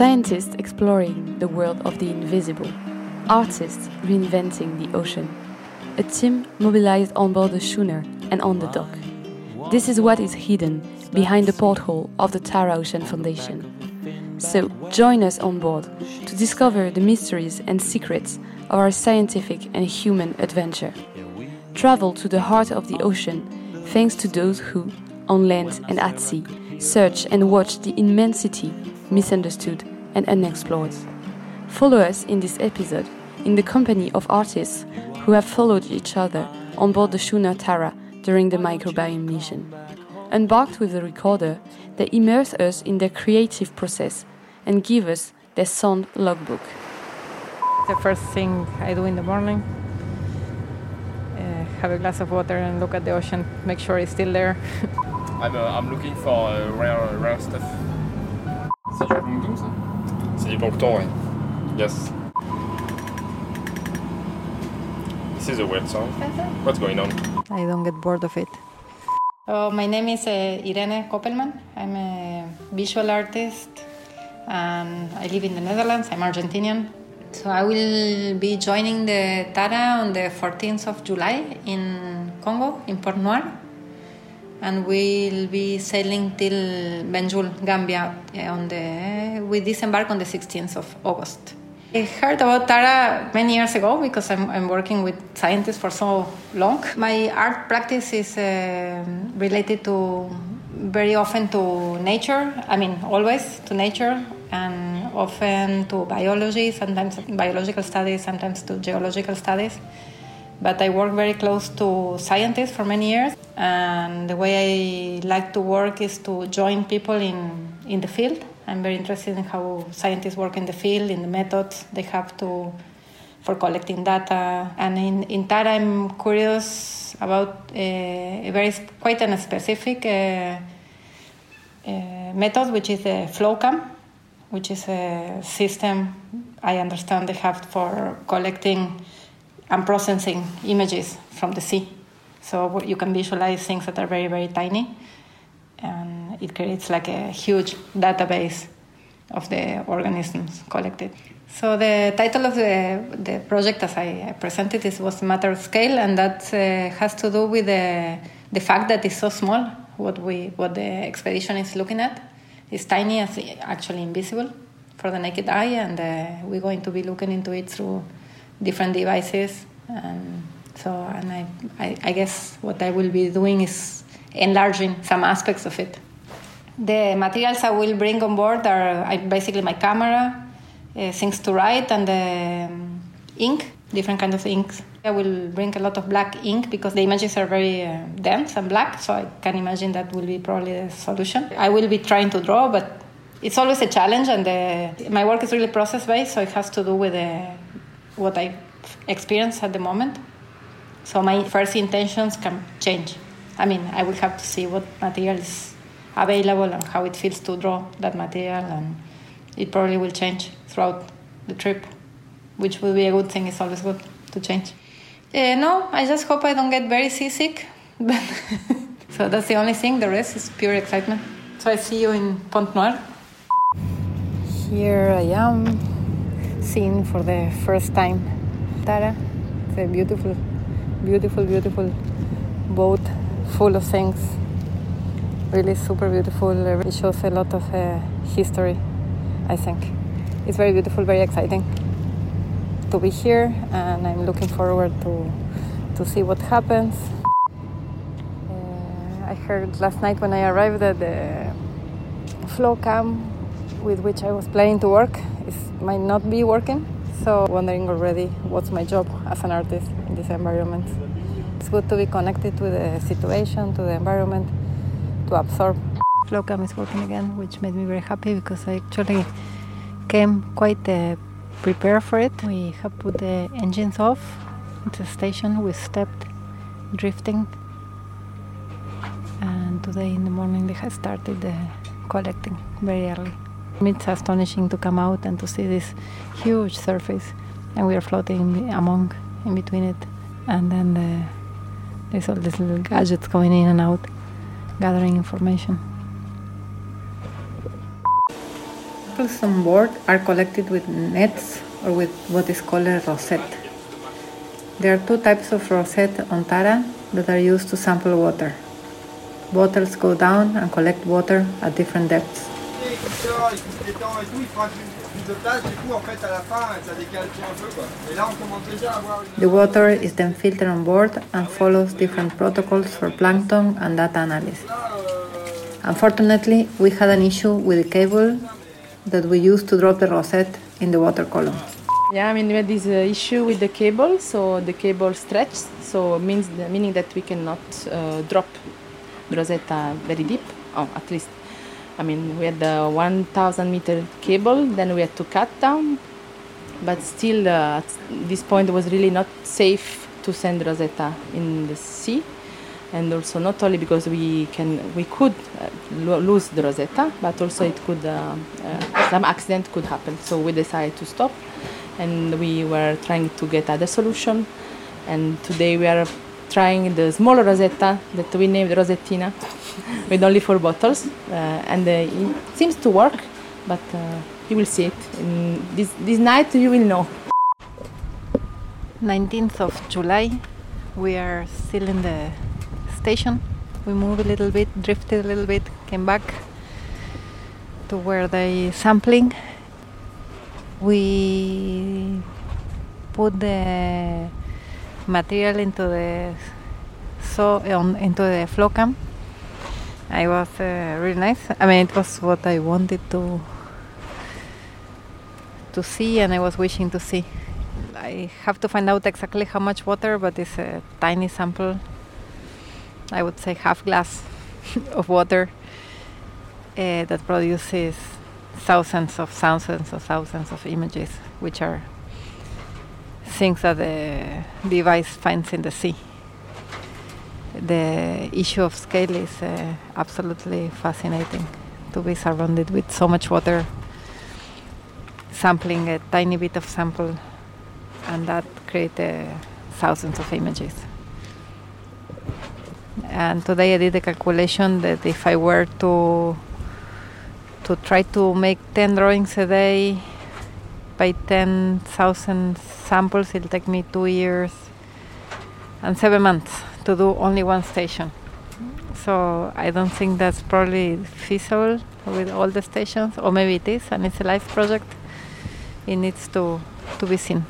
Scientists exploring the world of the invisible, artists reinventing the ocean, a team mobilized on board the schooner and on the dock. This is what is hidden behind the porthole of the Tara Ocean Foundation. So join us on board to discover the mysteries and secrets of our scientific and human adventure. Travel to the heart of the ocean thanks to those who, on land and at sea, search and watch the immensity misunderstood and unexplored. Follow us in this episode in the company of artists who have followed each other on board the schooner Tara during the microbiome mission. Embarked with a recorder, they immerse us in their creative process and give us their sound logbook. The first thing I do in the morning, uh, have a glass of water and look at the ocean, make sure it's still there. I'm, uh, I'm looking for uh, rare, rare stuff. C'est du plancton ça C'est du plancton, oui. Yes. This is a weird song. What's going on? I don't get bored of it. Oh, my name is uh, Irene Koppelman. I'm a visual artist and I live in the Netherlands. I'm Argentinian. So I will be joining the Tara on the 14th of July in Congo, in Pointe Noire. And we'll be sailing till Banjul, Gambia on the we disembark on the 16th of August. I heard about Tara many years ago because I'm, I'm working with scientists for so long. My art practice is uh, related to very often to nature, I mean, always to nature, and often to biology, sometimes biological studies, sometimes to geological studies. But I work very close to scientists for many years, and the way I like to work is to join people in, in the field I'm very interested in how scientists work in the field, in the methods they have to for collecting data. And in, in that, I'm curious about uh, a very quite a specific uh, uh, method, which is the FlowCam, which is a system I understand they have for collecting and processing images from the sea. So you can visualize things that are very, very tiny. And it creates like a huge database of the organisms collected. So the title of the, the project, as I presented, is was matter of scale, and that uh, has to do with the, the fact that it's so small. What we what the expedition is looking at is tiny, and actually invisible for the naked eye, and uh, we're going to be looking into it through different devices. And so, and I, I, I guess what I will be doing is enlarging some aspects of it. The materials I will bring on board are basically my camera, uh, things to write, and the um, ink, different kinds of inks. I will bring a lot of black ink because the images are very uh, dense and black, so I can imagine that will be probably the solution. I will be trying to draw, but it's always a challenge, and the, my work is really process based, so it has to do with the, what I experience at the moment. So my first intentions can change. I mean, I will have to see what material is available and how it feels to draw that material, and it probably will change throughout the trip, which will be a good thing. It's always good to change. Uh, no, I just hope I don't get very seasick. But so that's the only thing. The rest is pure excitement. So I see you in Pointe Noire. Here I am, seeing for the first time Tara. It's a beautiful, beautiful, beautiful boat full of things. Really super beautiful. It shows a lot of uh, history, I think. It's very beautiful, very exciting to be here, and I'm looking forward to, to see what happens. Uh, I heard last night when I arrived that the flow cam with which I was planning to work might not be working. So wondering already what's my job as an artist in this environment. It's good to be connected to the situation, to the environment, to absorb. Flowcam is working again, which made me very happy because I actually came quite uh, prepared for it. We have put the engines off at the station. We stepped drifting, and today in the morning they have started uh, collecting very early. It's astonishing to come out and to see this huge surface, and we are floating among, in between it, and then the, there's all these little gadgets going in and out, gathering information. samples on board are collected with nets or with what is called a rosette. There are two types of rosette on Tara that are used to sample water. Bottles go down and collect water at different depths. The water is then filtered on board and follows different protocols for plankton and data analysis. Unfortunately, we had an issue with the cable that we used to drop the rosette in the water column. Yeah, I mean we had this uh, issue with the cable, so the cable stretched, so means meaning that we cannot uh, drop the Rosetta very deep, or oh, at least. I mean, we had the 1,000 meter cable, then we had to cut down, but still uh, at this point it was really not safe to send Rosetta in the sea and also not only because we can we could uh, lose the Rosetta, but also it could uh, uh, some accident could happen. So we decided to stop, and we were trying to get other solution. And today we are trying the smaller Rosetta that we named Rosettina, with only four bottles, uh, and uh, it seems to work. But uh, you will see it in this this night. You will know. 19th of July, we are still in the station. We moved a little bit, drifted a little bit, came back to where they sampling. We put the material into the so on into the flow cam. It was uh, really nice. I mean, it was what I wanted to to see, and I was wishing to see. I have to find out exactly how much water, but it's a tiny sample I would say half glass of water uh, that produces thousands of thousands of thousands of images, which are things that the device finds in the sea. The issue of scale is uh, absolutely fascinating. To be surrounded with so much water, sampling a tiny bit of sample, and that create uh, thousands of images. And today I did the calculation that if I were to to try to make 10 drawings a day by 10,000 samples, it'll take me two years and seven months to do only one station. So I don't think that's probably feasible with all the stations, or maybe it is, and it's a life project. It needs to, to be seen.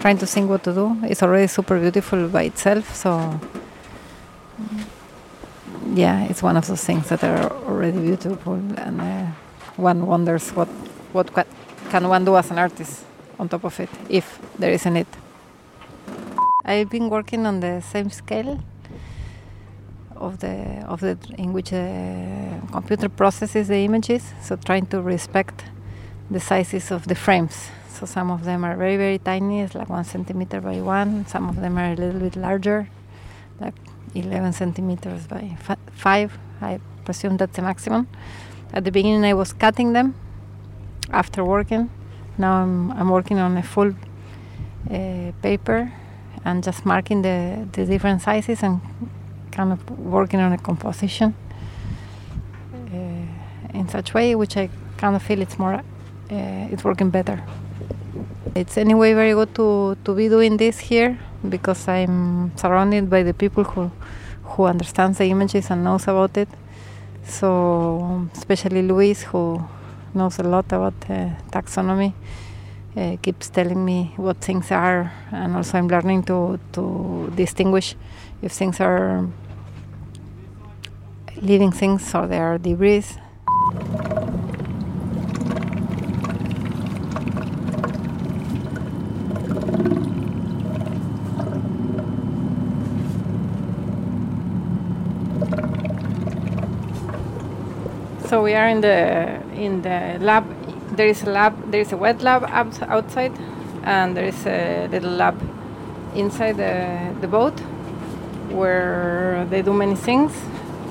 Trying to think what to do. It's already super beautiful by itself, so yeah, it's one of those things that are already beautiful, and uh, one wonders what what can one do as an artist on top of it, if there is a need. I've been working on the same scale of the of the in which the computer processes the images, so trying to respect the sizes of the frames. So some of them are very very tiny, it's like one centimeter by one. Some of them are a little bit larger, like 11 centimeters by 5. I presume that's the maximum. At the beginning, I was cutting them after working. Now I'm, I'm working on a full uh, paper and just marking the, the different sizes and kind of working on a composition uh, in such way which I kind of feel it's more uh, it's working better. It's anyway very good to, to be doing this here because I'm surrounded by the people who who understands the images and knows about it. So especially Luis, who knows a lot about uh, taxonomy, uh, keeps telling me what things are, and also I'm learning to to distinguish if things are living things or they are debris. So we are in the in the lab. There is a lab. There is a wet lab outside, and there is a little lab inside the, the boat where they do many things.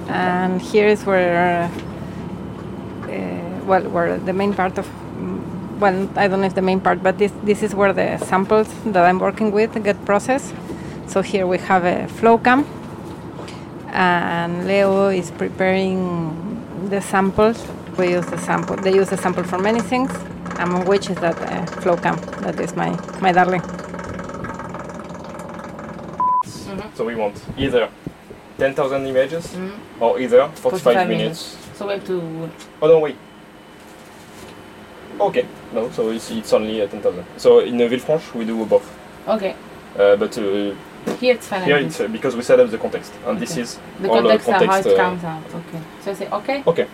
And here is where, uh, well, where the main part of, well, I don't know if the main part, but this this is where the samples that I'm working with get processed. So here we have a flow cam, and Leo is preparing the samples We use the sample. They use the sample for many things, among which is that uh, FlowCam. That is my, my darling. So we want either 10,000 images Mhm. or either 45, 45 minutes. So we have to. Oh no, wait. Okay, no, so it's, it's only uh, 10,000. So in uh, Villefranche we do both. Okay. Uh, but uh, Here it's fine. here it's uh, because we set up the context and this is the all context, the uh, how context. it comes out. Okay. So I say okay. Okay.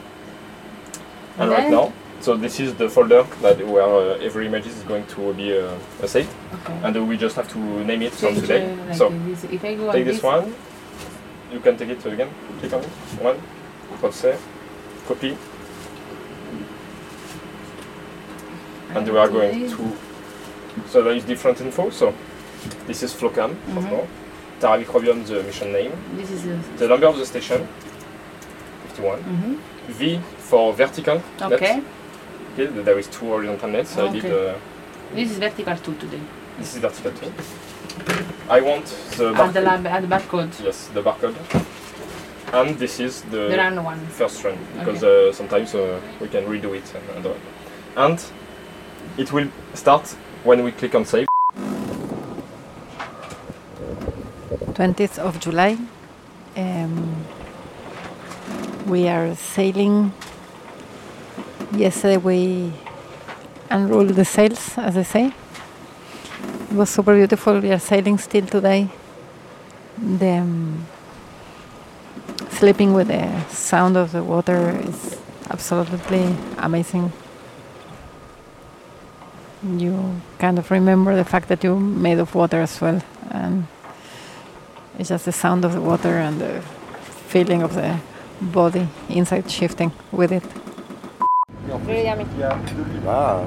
And right now, so this is the folder that where uh, every image is going to be uh, saved, Okay. and uh, we just have to name it from today. uh, like so this. If I go take on this one. You can take it again. Click on it. One. Hot save. Copy. And we are going to. So there is different info. So this is Flowcam, of Mhm. course. Tara Microbiome, the mission name. This is. Uh, The number of the station. 51. mhm. V for vertical. net. Okay. Okay, there is two horizontal nets. I did. Uh, This is vertical too today. this is vertical too. I want the At the barcode. lab, at the barcode. Yes, the barcode. And this is the The round one. first run because uh, sometimes uh, we can redo it and, and, all. and it will start when we click on save. 20th of July. Um, we are sailing. Yesterday we unrolled the sails, as I say. It was super beautiful. We are sailing still today. The um, sleeping with the sound of the water is absolutely amazing. You kind of remember the fact that you're made of water as well, and it's just the sound of the water and the feeling of the body inside shifting with it. Very yummy. Ah.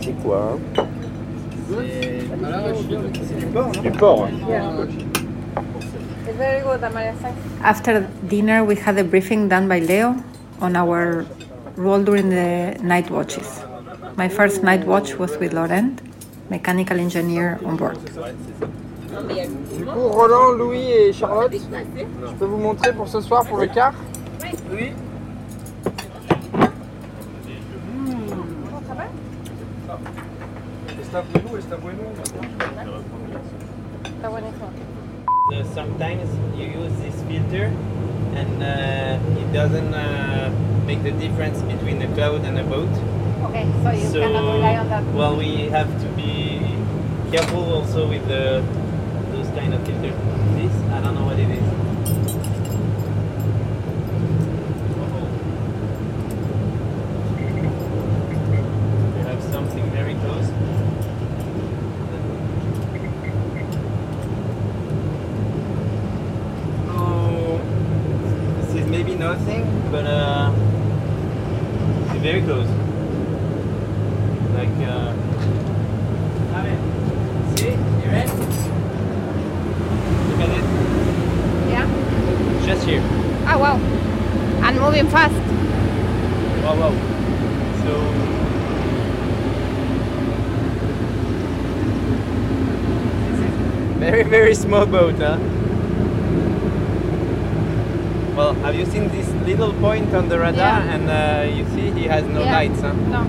C'est quoi hein Du port. It's very good, After dinner, we had a briefing done by Leo on our role during the night watches. My first night watch was with Laurent, mechanical engineer on board. Du coup, Roland, Louis et Charlotte, je peux vous montrer pour ce soir pour le quart? Oui. Uh, sometimes you use this filter and uh, it doesn't uh, make the difference between a cloud and a boat. Okay, so you so, cannot rely on that. Well, we have to be careful also with the, those kind of filters. This, I don't know what it is. We have something very close. Oh, this is maybe nothing, but uh, it's very close. Like, uh, see, you ready? Look at it, Yeah. just here. Oh wow. And moving fast. Wow, wow. So. Very, very small boat, huh? Well, have you seen this little point on the radar? Yeah. And uh, you see he has no Yeah. lights, huh? No.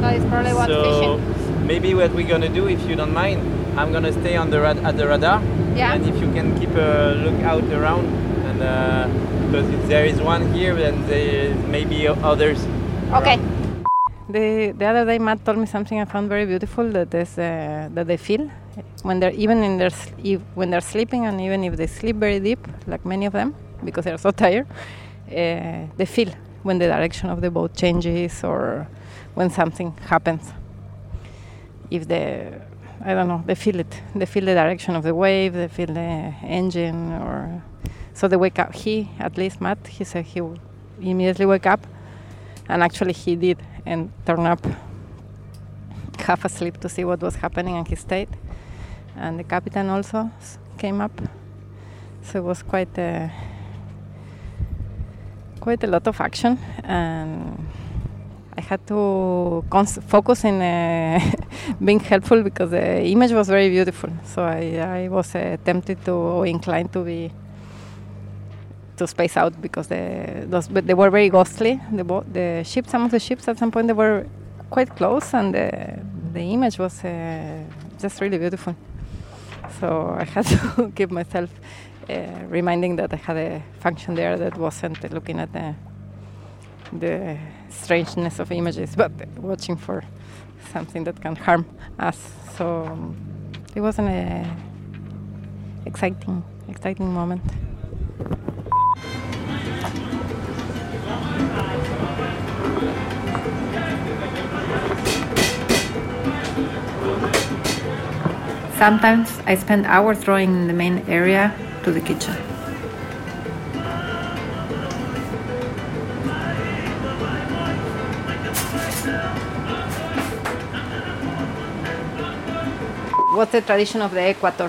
So it's probably what so fishing. maybe what we're gonna do, if you don't mind, I'm gonna stay on the rad- at the radar, Yeah. and if you can keep a look out around, and because if there is one here, then there maybe others. Okay. The, the other day, Matt told me something I found very beautiful that is uh, that they feel when they're even in their when they're sleeping and even if they sleep very deep, like many of them, because they're so tired, uh, they feel when the direction of the boat changes or when something happens. If the I don't know, they feel it. They feel the direction of the wave. They feel the engine, or so they wake up. He, at least Matt, he said he immediately wake up and actually he did and turn up half asleep to see what was happening and he stayed and the captain also came up. So it was quite a quite a lot of action. And I had to focus in uh, being helpful because the image was very beautiful. So I, I was uh, tempted to or inclined to be to space out because the those but they were very ghostly. The bo- the ships, some of the ships at some point they were quite close, and the the image was uh, just really beautiful. So I had to keep myself uh, reminding that I had a function there that wasn't looking at the the strangeness of images, but watching for something that can harm us. So it was an uh, exciting, exciting moment. Sometimes I spend hours drawing in the main area to the kitchen. What's the tradition of the equator?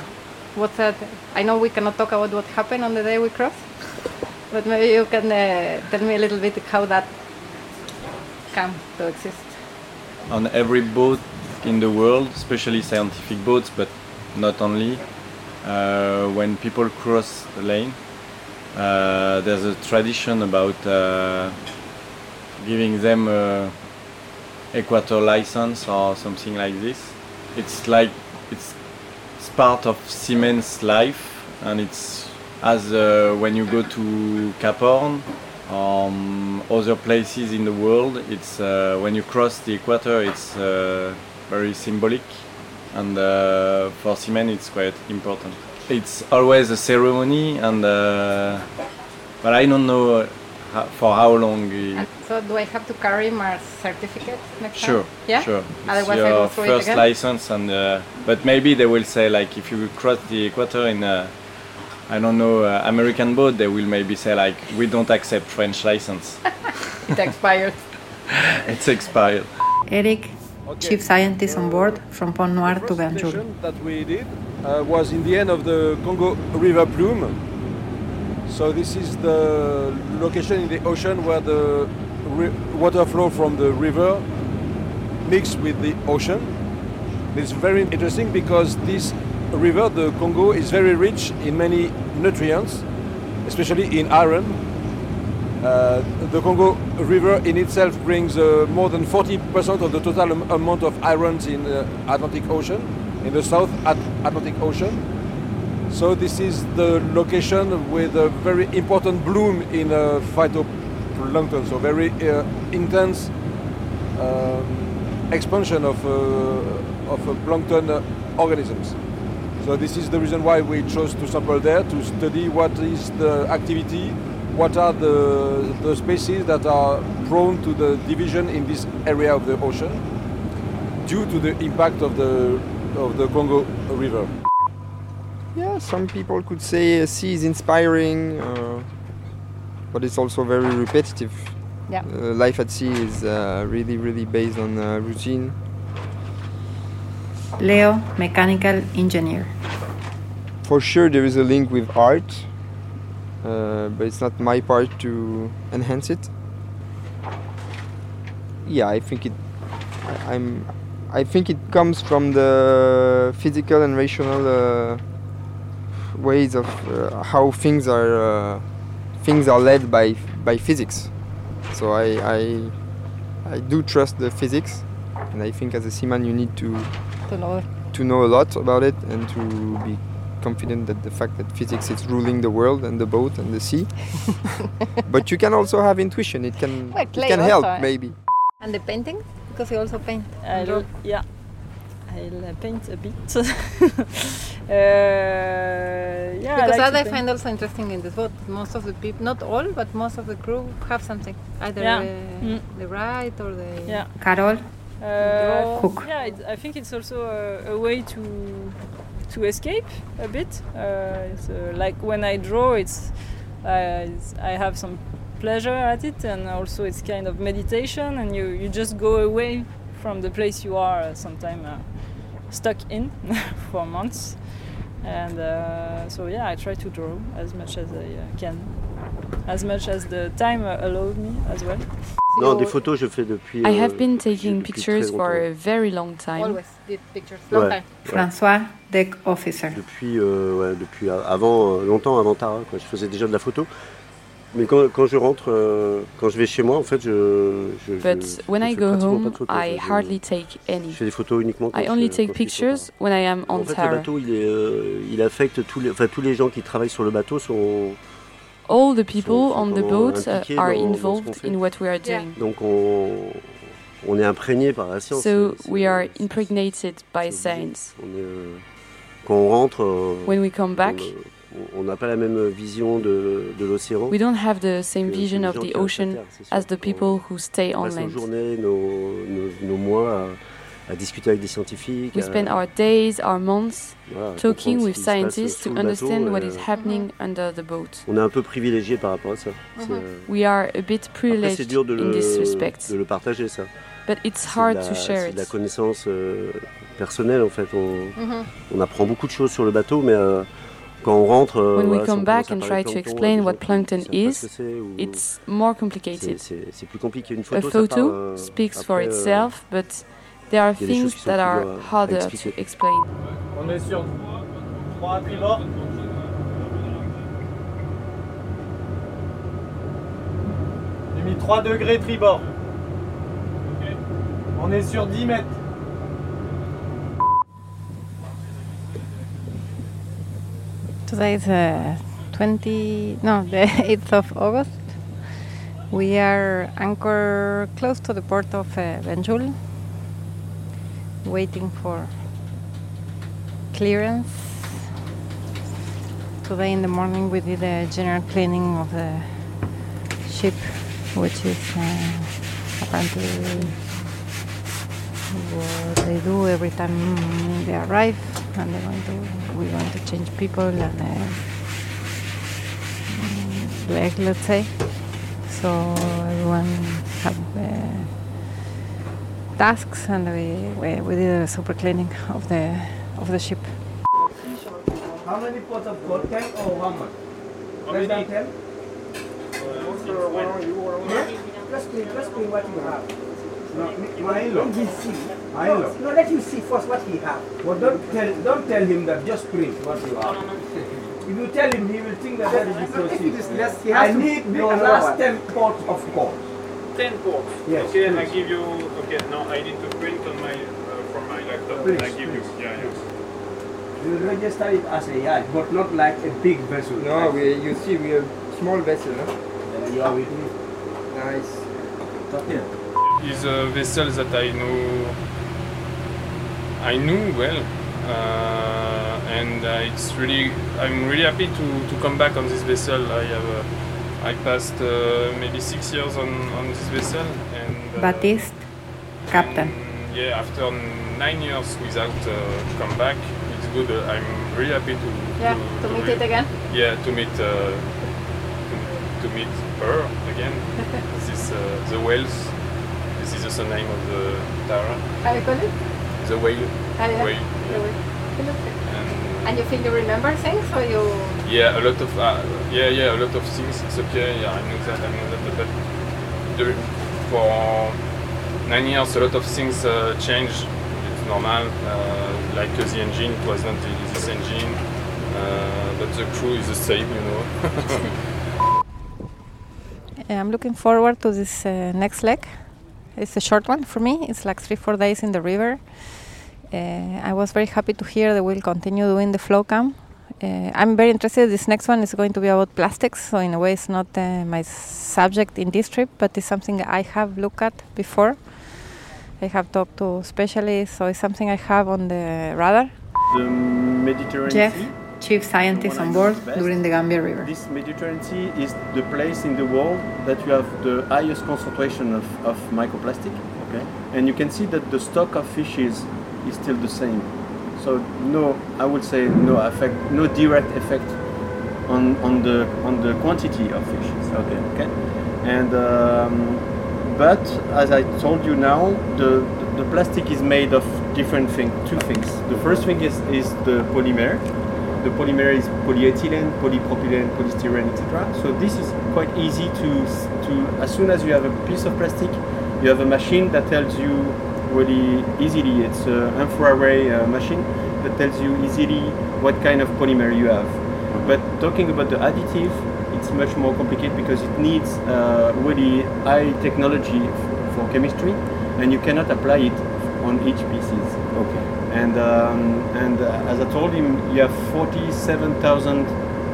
What's that? I know we cannot talk about what happened on the day we crossed, but maybe you can uh, tell me a little bit how that came to exist. on every boat in the world, especially scientific boats, but not only, uh, when people cross the lane, uh, there's a tradition about uh, giving them a equator license or something like this. It's like it's, it's part of seamen's life, and it's as uh, when you go to Cap Horn um, other places in the world. It's uh, when you cross the equator, it's uh, very symbolic, and uh, for Siemens, it's quite important. It's always a ceremony, and uh, but I don't know uh, ho- for how long. it- so do I have to carry my certificate next Sure, time? Yeah? sure. It's Otherwise I your go through it first again? license, and uh, but maybe they will say like if you cross the equator in a, I don't know, uh, American boat, they will maybe say like we don't accept French license. It expired. it's expired. Eric, chief scientist on board from Pointe Noire to Banjul. that we did uh, was in the end of the Congo River plume. So this is the location in the ocean where the water flow from the river mix with the ocean. It's very interesting because this river, the Congo, is very rich in many nutrients, especially in iron. Uh, the Congo River in itself brings uh, more than 40% of the total am- amount of irons in the Atlantic Ocean, in the South At- Atlantic Ocean. So this is the location with a very important bloom in uh, phytoplankton, so very uh, intense um, expansion of, uh, of uh, plankton uh, organisms. So this is the reason why we chose to sample there to study what is the activity, what are the, the species that are prone to the division in this area of the ocean due to the impact of the, of the Congo River. Yeah, some people could say uh, sea is inspiring, uh, but it's also very repetitive. Yeah. Uh, life at sea is uh, really, really based on uh, routine. Leo, mechanical engineer. For sure, there is a link with art, uh, but it's not my part to enhance it. Yeah, I think it. I, I'm. I think it comes from the physical and rational uh, ways of uh, how things are. Uh, things are led by by physics. So I, I I do trust the physics, and I think as a seaman you need to To know. to know a lot about it and to be confident that the fact that physics is ruling the world and the boat and the sea. but you can also have intuition. It can Well, it can also, help eh? maybe. And the painting? Because you also paint. and draw. I'll, yeah, I'll uh, paint a bit. uh, yeah, because I like that I paint. find also interesting in this boat. Most of the people, not all, but most of the crew have something. Either Yeah. uh, Mm. the right or the. Yeah. Carol, Uh, Cook. Yeah, it, I think it's also a, a way to to escape a bit. Uh, it's, uh, like when I draw, it's, uh, it's I have some pleasure at it, and also it's kind of meditation, and you you just go away from the place you are uh, sometime uh, stuck in for months. And uh, so yeah, I try to draw as much as I uh, can, as much as the time allowed me as well. Non, des photos, je fais depuis. I have euh, been taking depuis pictures for longtemps. a very long time. Always did pictures. Long Ouais. time. François, deck officer. Depuis, euh, ouais, depuis a- avant, euh, longtemps avant Tara. Quoi. Je faisais déjà de la photo. Mais quand, quand je rentre, euh, quand je vais chez moi, en fait, je. je But je, when je I fais go home, de photos, I hardly take any. Je fais des photos uniquement quand I je- only take pictures when I am En on fait, le bateau, il, est, euh, il affecte tous les, enfin, tous les gens qui travaillent sur le bateau sont. All the people on the boat uh, are dans- dans ce qu'on involved in what we are doing. Donc on, on est imprégné par la science. So we are impregnated by science. on est, euh, quand on rentre, euh, When we come back, on- on n'a pas la même vision de, de l'océan. we don't have the same vision of the qui restent à ocean terre, as the people who stay On on passe nos land. À, discuter avec des scientifiques. We spend our days, our months Voilà, talking with scientists to bateau, understand what euh, is happening under the boat. On est un peu privilégié par rapport à ça. C'est, euh, We are a bit Après, privileged dur de in this le, respect, de le partager, ça. but it's hard la- to share C'est de la it. connaissance euh, personnelle, en fait. On, Mhm. on apprend beaucoup de choses sur le bateau, mais euh, quand on rentre. euh, When we voilà, on come back and try to explain what plankton is, it's more complicated. c'est plus compliqué. Une A photo, parle, photo euh, speaks for après, euh, itself, but there are il y a des choses things that are dures à- à harder to explain. On est sur 3 tribord. J'ai mis 3 degrés tribord. On est sur 10 mètres. Today is uh, 20, no, the 8th of August. We are anchored close to the port of uh, Banjul, waiting for clearance. Today in the morning we did a general cleaning of the ship, which is uh, apparently what they do every time they arrive, and they're to, we're going to change people and uh, mm, let's say. So everyone have uh, tasks, and we, we, we did a super cleaning of the of the ship. How many pots of gold can or how much? Less than 10? Just clean, just clean what you have. No, my in-law. Let him see. My no, in-law. no, let him see first what he have. Well, don't tell, don't tell him that just print what you have. If you tell him, he will think that that is the No, if it proceed. is less, he I need make the last 10 pots of gold. 10 ports. Yes, okay, I give you. Okay, now I need to print on my uh, from my laptop. Please, I give you. Yeah, yeah. You will register it as a yacht, but not like a big vessel. No, we, you see, we are small vessel, no? Uh, you are with me. Nice. Okay. is a vessel that I know I knew well uh, and uh, it's really I'm really happy to, to come back on this vessel I have uh, I passed uh, maybe six years on, on this vessel and uh, Baptiste, captain. yeah after nine years without uh, come back it's good uh, I'm really happy to Yeah, to meet it again. yeah to meet uh, to, to meet her again this is uh, the whales this is also the name of the Tara How you call it? the whale Ah, yeah. whale The whale. and And you feel you remember things, or you? yeah a lot of uh, yeah yeah a lot of things it's okay yeah I know that I know that but for nine years a lot of things uh, changed it's normal uh, like the engine it was not the, this engine uh, but the crew is the same you know I'm looking forward to this uh, next leg. It's a short one for me. It's like three, four days in the river. Uh, I was very happy to hear that we'll continue doing the flow cam. Uh, I'm very interested. This next one is going to be about plastics, so in a way, it's not uh, my subject in this trip, but it's something I have looked at before. I have talked to specialists, so it's something I have on the radar. The Mediterranean Jeff, Sea. chief scientist on board during the Gambia River. This Mediterranean Sea is the place in the world that you have the highest concentration of, of microplastic. Okay, and you can see that the stock of fishes is still the same. So no, I would say no effect, no direct effect on, on the on the quantity of fishes. Okay, okay, and um, but as I told you now, the the plastic is made of different things. Two things. The first thing is is the polymer. The polymer is polyethylene, polypropylene, polystyrene, etc. So this is quite easy to to as soon as you have a piece of plastic, you have a machine that tells you really easily. It's an infrared uh, machine that tells you easily what kind of polymer you have. But talking about the additive, it's much more complicated because it needs uh, really high technology f- for chemistry, and you cannot apply it on each pieces. Okay. And um, and uh, as I told him, you have 47,000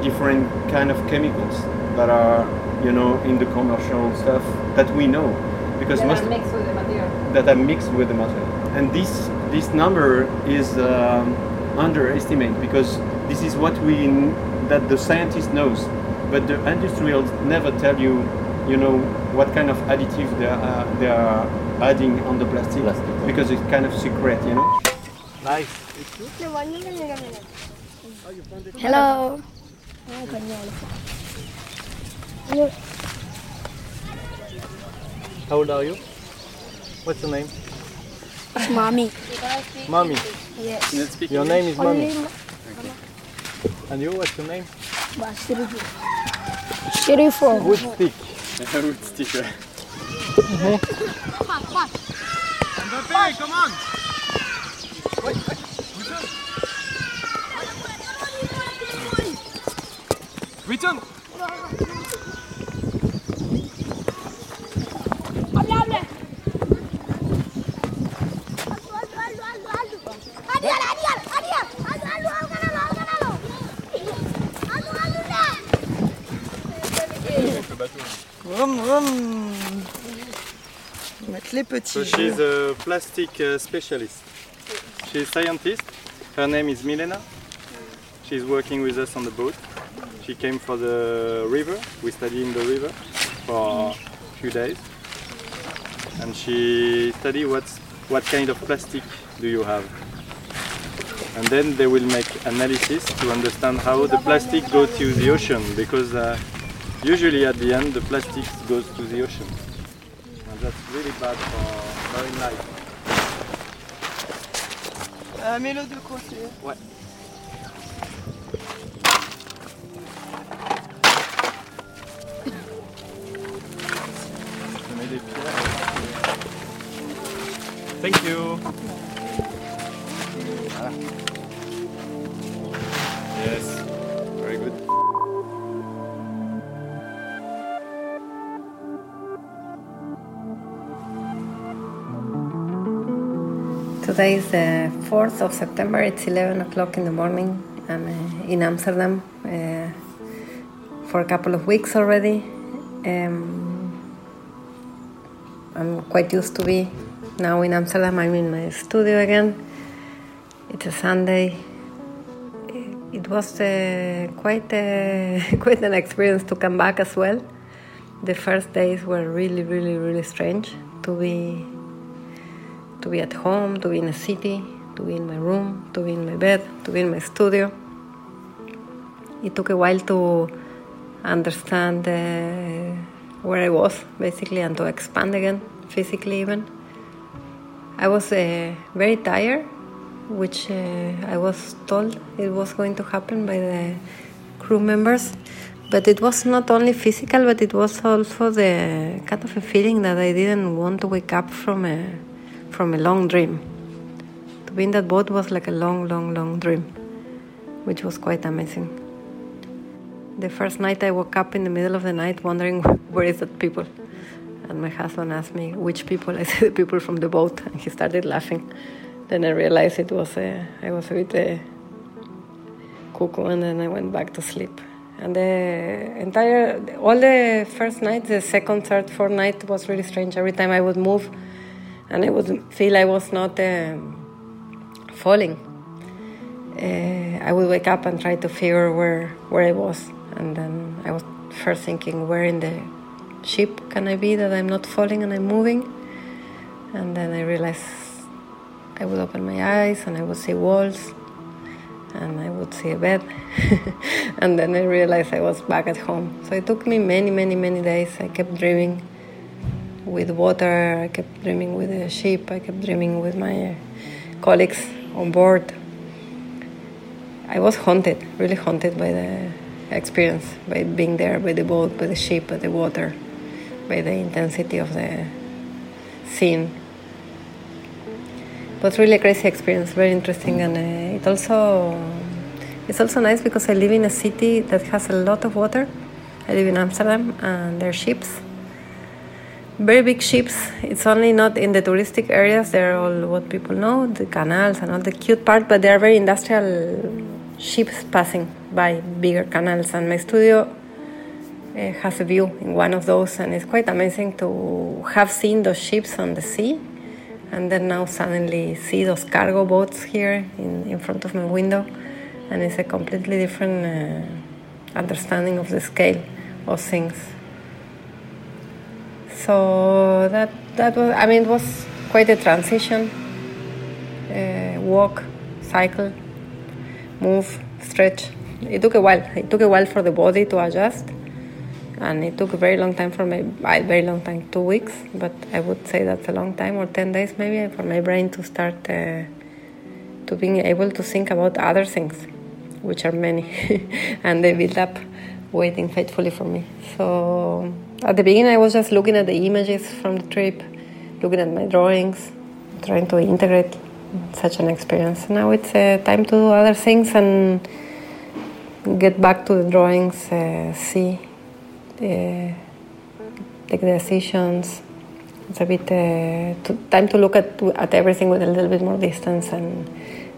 different kind of chemicals that are you know in the commercial stuff that we know because most mixed with the material. that are mixed with the material. And this this number is um, underestimated because this is what we that the scientist knows, but the industrials never tell you, you know, what kind of additives they are they are adding on the plastic, because it's kind of secret, you know. Nice. Hello. How old are you? What's your name? It's mommy. Mommy. Yes. Your name is Mommy. And you, what's your name? Shirifo. Wood stick. Wood stick, ouais. Mbappé, mm-hmm. come on! Return! Vroom, les petits. So she's a plastic uh, specialist. She's a scientist. Her name is Milena. She's working with us on the boat. She came for the river. We study in the river for a few days. And she study what's, what kind of plastic do you have. And then they will make analysis to understand how the plastic go to the ocean because uh, usually at the end the plastic goes to the ocean. And that's really bad for marine life. Euh, Mets-le de côté. Ouais. Je mets des pierres. Thank you. Voilà. Today is the 4th of September, it's 11 o'clock in the morning. I'm uh, in Amsterdam uh, for a couple of weeks already. Um, I'm quite used to be now in Amsterdam. I'm in my studio again. It's a Sunday. It was uh, quite a, quite an experience to come back as well. The first days were really, really, really strange to be to be at home, to be in a city, to be in my room, to be in my bed, to be in my studio. It took a while to understand uh, where I was, basically, and to expand again, physically even. I was uh, very tired, which uh, I was told it was going to happen by the crew members. But it was not only physical, but it was also the kind of a feeling that I didn't want to wake up from a from a long dream. To be in that boat was like a long, long, long dream, which was quite amazing. The first night I woke up in the middle of the night wondering where is that people, and my husband asked me which people. I said the people from the boat, and he started laughing. Then I realized it was uh, I was a bit uh, cuckoo, and then I went back to sleep. And the entire, all the first night, the second, third, fourth night was really strange. Every time I would move, and I would feel I was not um falling. Uh, I would wake up and try to figure where where I was, and then I was first thinking, where in the ship can I be that I'm not falling and I'm moving? And then I realized I would open my eyes and I would see walls, and I would see a bed, and then I realized I was back at home. So it took me many, many, many days. I kept dreaming with water. I kept dreaming with a ship. I kept dreaming with my colleagues on board. I was haunted, really haunted by the experience, by being there, by the boat, by the ship, by the water, by the intensity of the scene. Was really a crazy experience, very interesting, and uh, it also it's also nice because I live in a city that has a lot of water. I live in Amsterdam, and there are ships. Very big ships. It's only not in the touristic areas. They're all what people know, the canals and all the cute part, but they are very industrial ships passing by bigger canals. And my studio uh, has a view in one of those, and it's quite amazing to have seen those ships on the sea, and then now suddenly see those cargo boats here in, in front of my window, and it's a completely different uh, understanding of the scale of things. So that that was, I mean, it was quite a transition. Uh, walk, cycle, move, stretch. It took a while. It took a while for the body to adjust and it took a very long time for my a very long time two weeks but i would say that's a long time or 10 days maybe for my brain to start uh, to being able to think about other things which are many and they build up waiting faithfully for me so at the beginning i was just looking at the images from the trip looking at my drawings trying to integrate such an experience now it's uh, time to do other things and get back to the drawings uh, see uh, take decisions. It's a bit uh, to, time to look at at everything with a little bit more distance and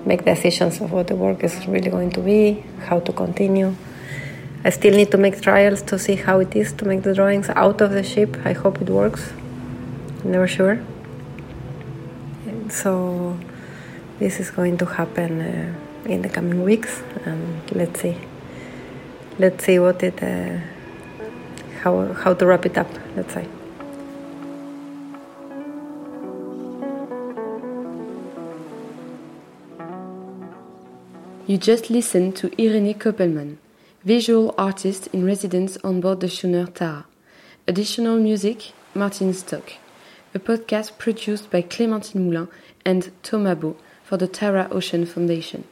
make decisions of what the work is really going to be, how to continue. I still need to make trials to see how it is to make the drawings out of the ship. I hope it works. Never sure. So this is going to happen uh, in the coming weeks, and let's see. Let's see what it. Uh, how, how to wrap it up, let's say. You just listened to Irene Koppelman, visual artist in residence on board the schooner Tara. Additional music, Martin Stock. A podcast produced by Clémentine Moulin and Thomas Beau for the Tara Ocean Foundation.